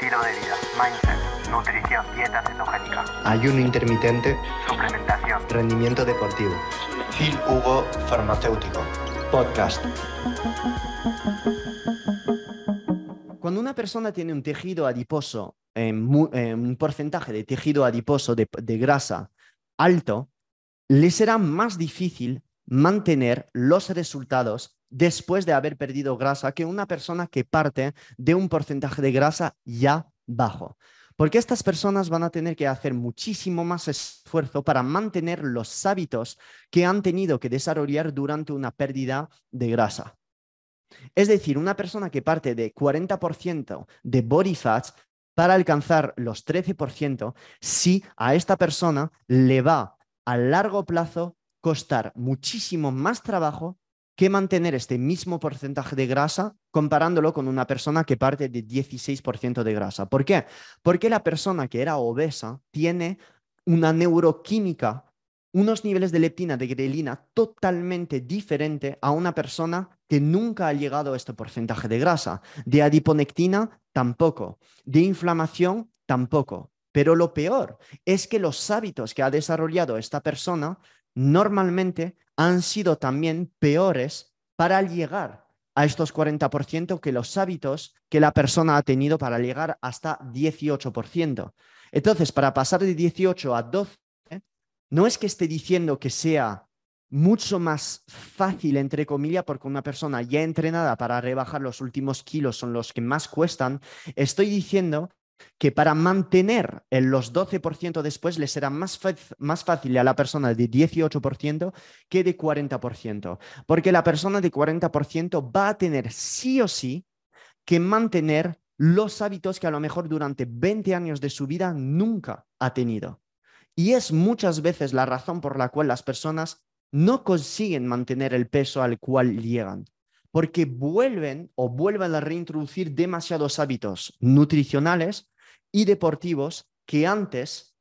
estilo de vida, mindset, nutrición, dieta cetogénica, ayuno intermitente, suplementación, rendimiento deportivo. Phil Hugo Farmacéutico. Podcast. Cuando una persona tiene un tejido adiposo, eh, mu- eh, un porcentaje de tejido adiposo de, de grasa alto, le será más difícil mantener los resultados después de haber perdido grasa que una persona que parte de un porcentaje de grasa ya bajo. Porque estas personas van a tener que hacer muchísimo más esfuerzo para mantener los hábitos que han tenido que desarrollar durante una pérdida de grasa. Es decir, una persona que parte de 40% de body fats para alcanzar los 13%, sí a esta persona le va a largo plazo costar muchísimo más trabajo que mantener este mismo porcentaje de grasa comparándolo con una persona que parte de 16% de grasa. ¿Por qué? Porque la persona que era obesa tiene una neuroquímica, unos niveles de leptina, de grelina totalmente diferente a una persona que nunca ha llegado a este porcentaje de grasa. De adiponectina, tampoco. De inflamación, tampoco. Pero lo peor es que los hábitos que ha desarrollado esta persona normalmente han sido también peores para llegar a estos 40% que los hábitos que la persona ha tenido para llegar hasta 18%. Entonces, para pasar de 18 a 12, no es que esté diciendo que sea mucho más fácil, entre comillas, porque una persona ya entrenada para rebajar los últimos kilos son los que más cuestan. Estoy diciendo que para mantener en los 12% después le será más, más fácil a la persona de 18% que de 40%, porque la persona de 40% va a tener sí o sí que mantener los hábitos que a lo mejor durante 20 años de su vida nunca ha tenido. Y es muchas veces la razón por la cual las personas no consiguen mantener el peso al cual llegan, porque vuelven o vuelven a reintroducir demasiados hábitos nutricionales y deportivos que antes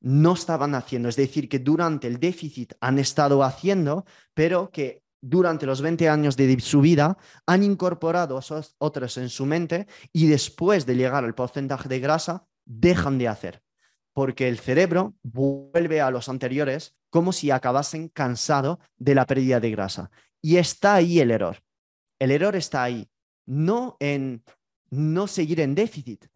no estaban haciendo. Es decir, que durante el déficit han estado haciendo, pero que durante los 20 años de su vida han incorporado esos otros en su mente y después de llegar al porcentaje de grasa, dejan de hacer. Porque el cerebro vuelve a los anteriores como si acabasen cansado de la pérdida de grasa. Y está ahí el error. El error está ahí, no en no seguir en déficit,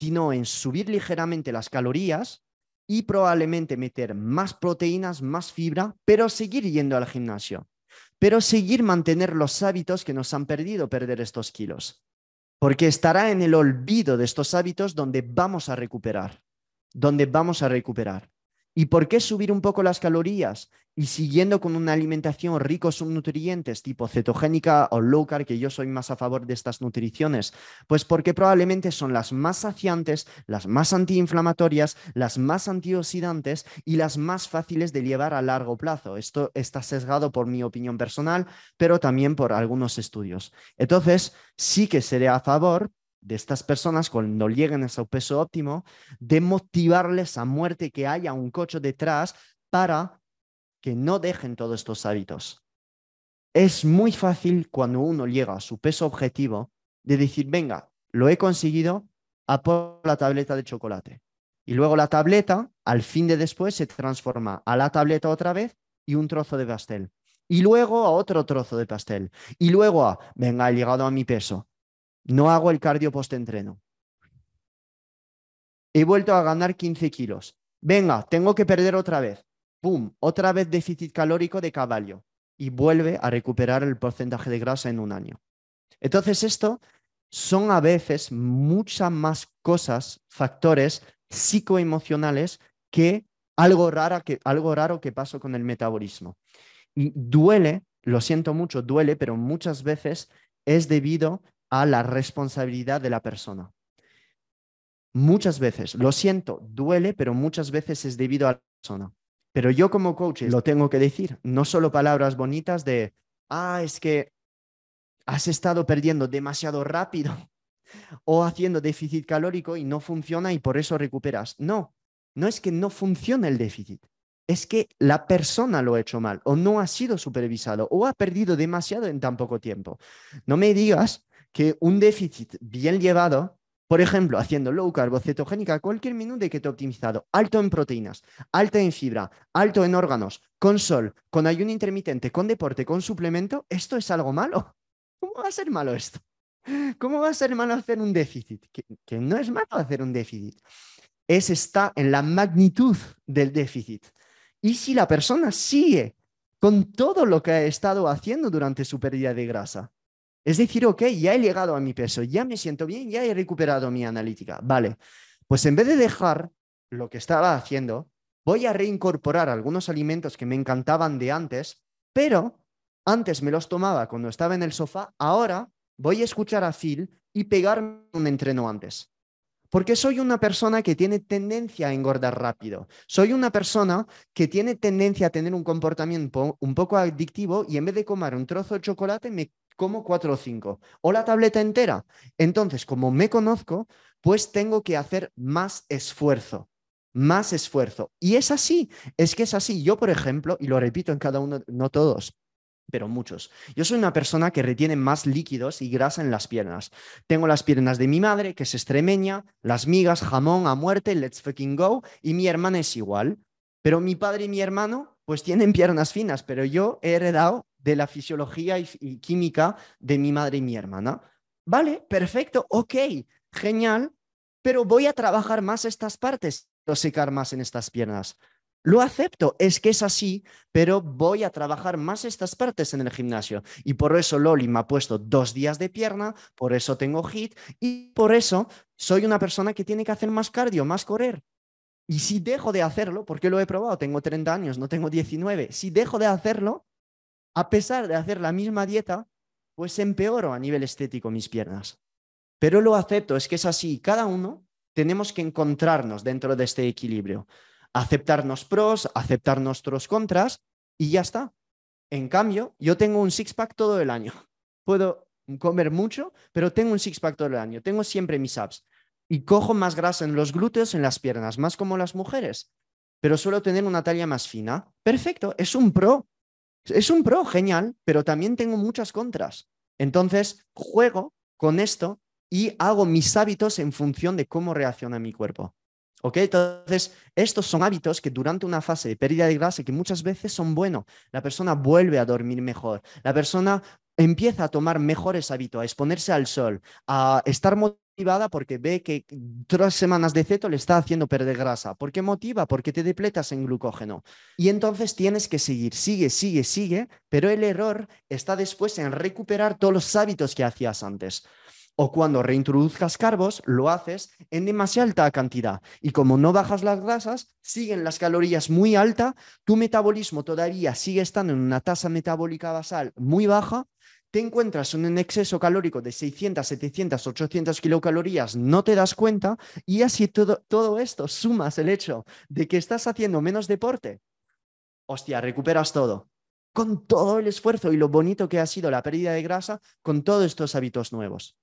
sino en subir ligeramente las calorías y probablemente meter más proteínas, más fibra, pero seguir yendo al gimnasio, pero seguir mantener los hábitos que nos han perdido perder estos kilos, porque estará en el olvido de estos hábitos donde vamos a recuperar, donde vamos a recuperar. ¿Y por qué subir un poco las calorías y siguiendo con una alimentación rico en nutrientes tipo cetogénica o low carb, que yo soy más a favor de estas nutriciones? Pues porque probablemente son las más saciantes, las más antiinflamatorias, las más antioxidantes y las más fáciles de llevar a largo plazo. Esto está sesgado por mi opinión personal, pero también por algunos estudios. Entonces, sí que seré a favor de estas personas cuando lleguen a su peso óptimo, de motivarles a muerte que haya un coche detrás para que no dejen todos estos hábitos. Es muy fácil cuando uno llega a su peso objetivo de decir, venga, lo he conseguido, a por la tableta de chocolate. Y luego la tableta, al fin de después, se transforma a la tableta otra vez y un trozo de pastel. Y luego a otro trozo de pastel. Y luego a, venga, he llegado a mi peso. No hago el cardio post-entreno. He vuelto a ganar 15 kilos. Venga, tengo que perder otra vez. ¡Pum! Otra vez déficit calórico de caballo. Y vuelve a recuperar el porcentaje de grasa en un año. Entonces, esto son a veces muchas más cosas, factores psicoemocionales que algo, raro que algo raro que pasó con el metabolismo. Y duele, lo siento mucho, duele, pero muchas veces es debido a la responsabilidad de la persona. Muchas veces, lo siento, duele, pero muchas veces es debido a la persona. Pero yo como coach lo tengo que decir, no solo palabras bonitas de, ah, es que has estado perdiendo demasiado rápido o haciendo déficit calórico y no funciona y por eso recuperas. No, no es que no funcione el déficit, es que la persona lo ha hecho mal o no ha sido supervisado o ha perdido demasiado en tan poco tiempo. No me digas que un déficit bien llevado Por ejemplo, haciendo low carb cetogénica, cualquier menú de keto optimizado, alto en proteínas, alto en fibra, alto en órganos, con sol, con ayuno intermitente, con deporte, con suplemento, ¿esto es algo malo? ¿Cómo va a ser malo esto? ¿Cómo va a ser malo hacer un déficit? Que, no es malo hacer un déficit. Es está en la magnitud del déficit. Y si la persona sigue con todo lo que ha estado haciendo durante su pérdida de grasa, es decir, ok, ya he llegado a mi peso, ya me siento bien, ya he recuperado mi analítica. Vale, pues en vez de dejar lo que estaba haciendo, voy a reincorporar algunos alimentos que me encantaban de antes, pero antes me los tomaba cuando estaba en el sofá, ahora voy a escuchar a Phil y pegarme un entreno antes. Porque soy una persona que tiene tendencia a engordar rápido. Soy una persona que tiene tendencia a tener un comportamiento un poco adictivo y en vez de comer un trozo de chocolate me como cuatro o cinco, o la tableta entera. Entonces, como me conozco, pues tengo que hacer más esfuerzo, más esfuerzo. Y es así, es que es así. Yo, por ejemplo, y lo repito en cada uno, no todos, pero muchos. Yo soy una persona que retiene más líquidos y grasa en las piernas. Tengo las piernas de mi madre, que es extremeña, las migas, jamón a muerte, let's fucking go, y mi hermana es igual. Pero mi padre y mi hermano, pues tienen piernas finas, pero yo he heredado de la fisiología y, química de mi madre y mi hermana. Vale, perfecto, ok, genial, pero voy a trabajar más estas partes, secar más en estas piernas. Lo acepto, es que es así, pero voy a trabajar más estas partes en el gimnasio. Y por eso Loli me ha puesto dos días de pierna, por eso tengo HIT y por eso soy una persona que tiene que hacer más cardio, más correr. Y si dejo de hacerlo, porque lo he probado, tengo 30 años, no tengo 19, si dejo de hacerlo, a pesar de hacer la misma dieta, pues empeoro a nivel estético mis piernas. Pero lo acepto, es que es así. Cada uno tenemos que encontrarnos dentro de este equilibrio. Aceptarnos pros, aceptar nuestros contras y ya está. En cambio, yo tengo un six-pack todo el año. Puedo comer mucho, pero tengo un six-pack todo el año. Tengo siempre mis abs. Y cojo más grasa en los glúteos, en las piernas, más como las mujeres. Pero suelo tener una talla más fina. Perfecto, es un pro. Es un pro genial, pero también tengo muchas contras. Entonces, juego con esto y hago mis hábitos en función de cómo reacciona mi cuerpo. ¿Ok? Entonces, estos son hábitos que durante una fase de pérdida de grasa que muchas veces son buenos. La persona vuelve a dormir mejor. La persona empieza a tomar mejores hábitos, a exponerse al sol, a estar motivada porque ve que tres semanas de ceto le está haciendo perder grasa. ¿Por qué motiva? Porque te depletas en glucógeno. Y entonces tienes que seguir, sigue, sigue, sigue, pero el error está después en recuperar todos los hábitos que hacías antes. O cuando reintroduzcas carbos, lo haces en demasiada cantidad. Y como no bajas las grasas, siguen las calorías muy altas, tu metabolismo todavía sigue estando en una tasa metabólica basal muy baja, te encuentras en un exceso calórico de 600, 700, 800 kilocalorías, no te das cuenta y así todo, todo esto sumas el hecho de que estás haciendo menos deporte. Hostia, recuperas todo. Con todo el esfuerzo y lo bonito que ha sido la pérdida de grasa con todos estos hábitos nuevos.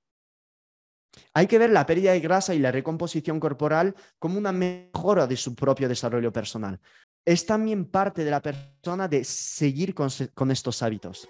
Hay que ver la pérdida de grasa y la recomposición corporal como una mejora de su propio desarrollo personal. Es también parte de la persona de seguir con, con estos hábitos.